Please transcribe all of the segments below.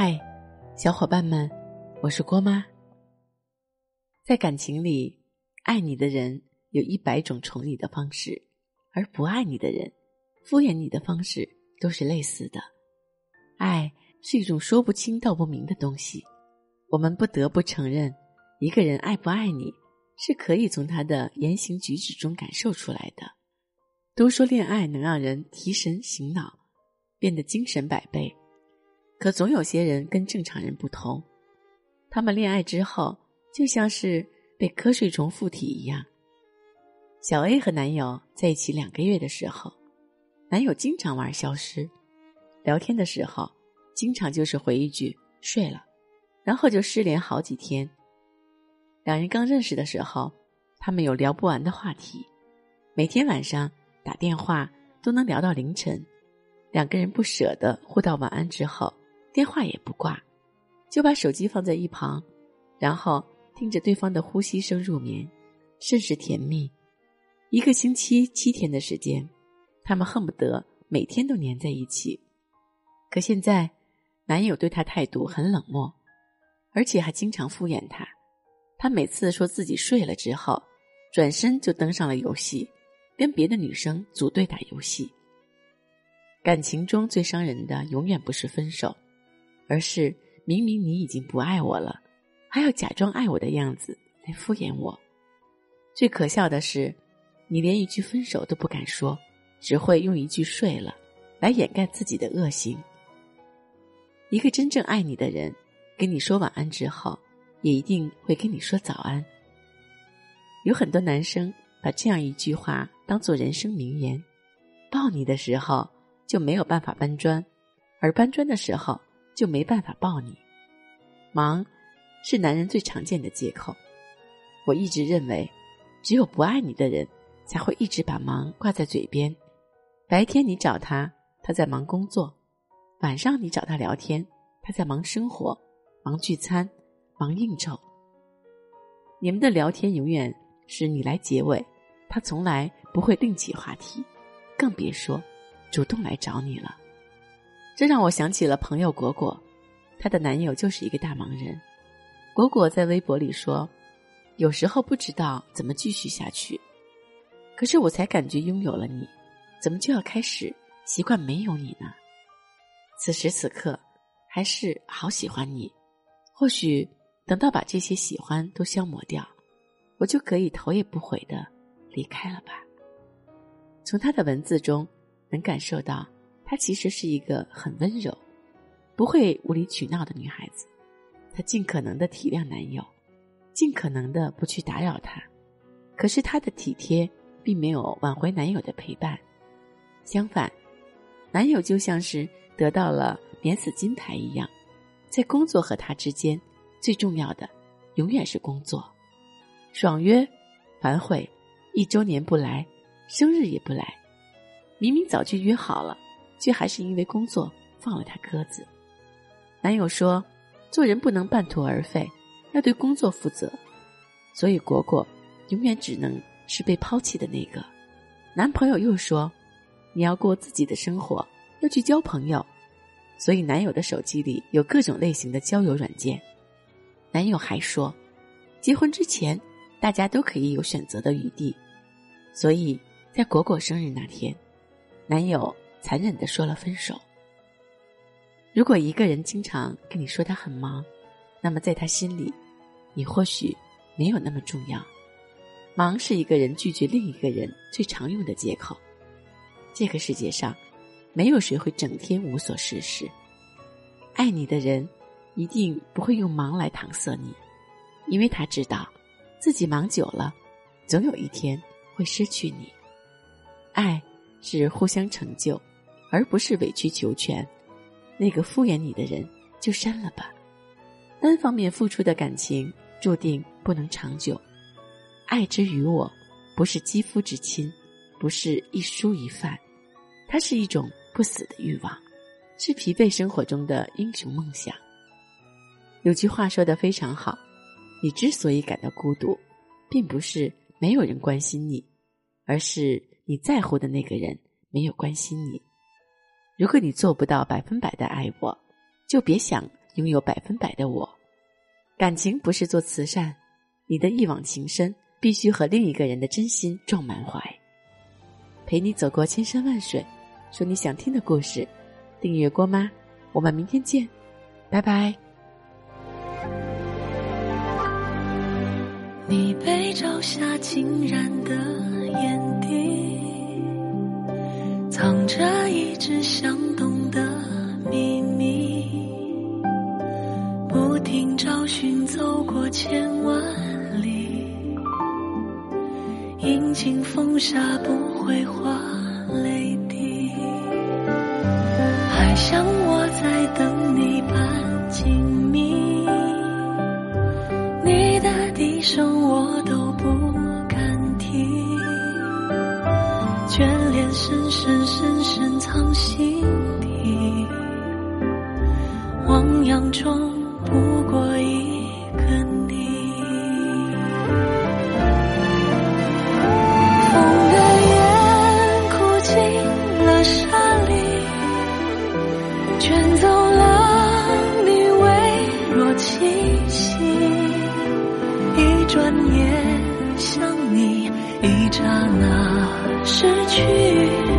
嗨，小伙伴们，我是郭妈。在感情里，爱你的人有一百种宠你的方式，而不爱你的人，敷衍你的方式都是类似的。爱是一种说不清道不明的东西，我们不得不承认，一个人爱不爱你，是可以从他的言行举止中感受出来的。都说恋爱能让人提神醒脑，变得精神百倍。可总有些人跟正常人不同，他们恋爱之后就像是被瞌睡虫附体一样。小 A 和男友在一起两个月的时候，男友经常玩消失，聊天的时候经常就是回一句“睡了”，然后就失联好几天。两人刚认识的时候，他们有聊不完的话题，每天晚上打电话都能聊到凌晨，两个人不舍得互道晚安之后。电话也不挂，就把手机放在一旁，然后听着对方的呼吸声入眠，甚是甜蜜。一个星期七天的时间，他们恨不得每天都黏在一起。可现在，男友对她态度很冷漠，而且还经常敷衍她。他每次说自己睡了之后，转身就登上了游戏，跟别的女生组队打游戏。感情中最伤人的，永远不是分手。而是明明你已经不爱我了，还要假装爱我的样子来敷衍我。最可笑的是，你连一句分手都不敢说，只会用一句睡了来掩盖自己的恶行。一个真正爱你的人，跟你说晚安之后，也一定会跟你说早安。有很多男生把这样一句话当做人生名言：抱你的时候就没有办法搬砖，而搬砖的时候。就没办法抱你，忙是男人最常见的借口。我一直认为，只有不爱你的人才会一直把忙挂在嘴边。白天你找他，他在忙工作；晚上你找他聊天，他在忙生活、忙聚餐、忙应酬。你们的聊天永远是你来结尾，他从来不会另起话题，更别说主动来找你了。这让我想起了朋友果果，她的男友就是一个大忙人。果果在微博里说：“有时候不知道怎么继续下去，可是我才感觉拥有了你，怎么就要开始习惯没有你呢？此时此刻还是好喜欢你，或许等到把这些喜欢都消磨掉，我就可以头也不回的离开了吧。”从他的文字中能感受到。她其实是一个很温柔、不会无理取闹的女孩子。她尽可能的体谅男友，尽可能的不去打扰他。可是她的体贴并没有挽回男友的陪伴，相反，男友就像是得到了免死金牌一样，在工作和他之间，最重要的永远是工作。爽约、反悔，一周年不来，生日也不来，明明早就约好了。却还是因为工作放了他鸽子。男友说：“做人不能半途而废，要对工作负责。”所以果果永远只能是被抛弃的那个。男朋友又说：“你要过自己的生活，要去交朋友。”所以男友的手机里有各种类型的交友软件。男友还说：“结婚之前，大家都可以有选择的余地。”所以在果果生日那天，男友。残忍的说了分手。如果一个人经常跟你说他很忙，那么在他心里，你或许没有那么重要。忙是一个人拒绝另一个人最常用的借口。这个世界上，没有谁会整天无所事事。爱你的人，一定不会用忙来搪塞你，因为他知道，自己忙久了，总有一天会失去你。爱是互相成就。而不是委曲求全，那个敷衍你的人就删了吧。单方面付出的感情注定不能长久。爱之于我，不是肌肤之亲，不是一蔬一饭，它是一种不死的欲望，是疲惫生活中的英雄梦想。有句话说的非常好：你之所以感到孤独，并不是没有人关心你，而是你在乎的那个人没有关心你。如果你做不到百分百的爱我，就别想拥有百分百的我。感情不是做慈善，你的一往情深必须和另一个人的真心撞满怀。陪你走过千山万水，说你想听的故事。订阅郭妈，我们明天见，拜拜。你被朝霞浸染的眼底，藏着一直想懂的秘密。不停找寻，走过千万里，饮尽风沙不会化泪滴。还像我在等你般紧密。你的低声我眷恋深深深深藏心底，汪洋中不过一个你。风的眼哭尽了沙砾，卷走了你微弱气息。一转眼想你，一刹那失去，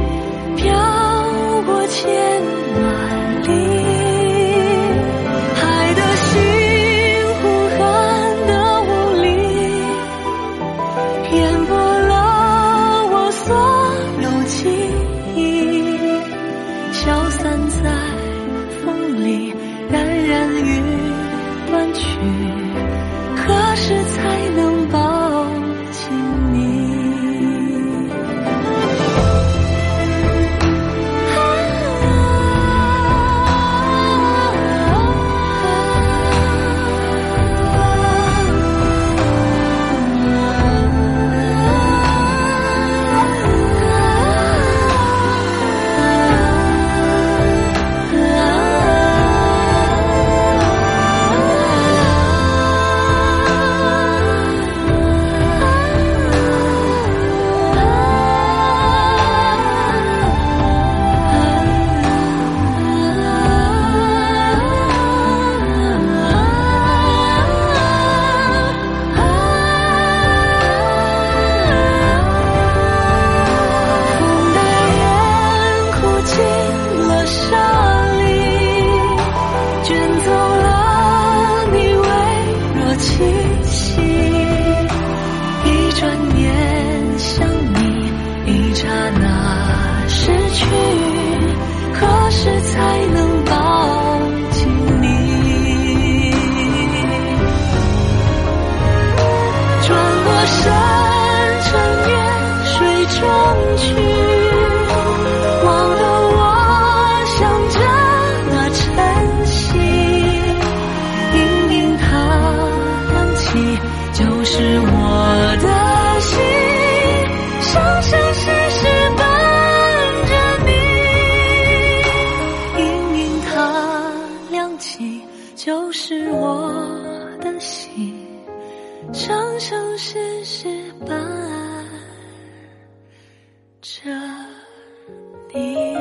起，就是我的心。生生世世伴着你。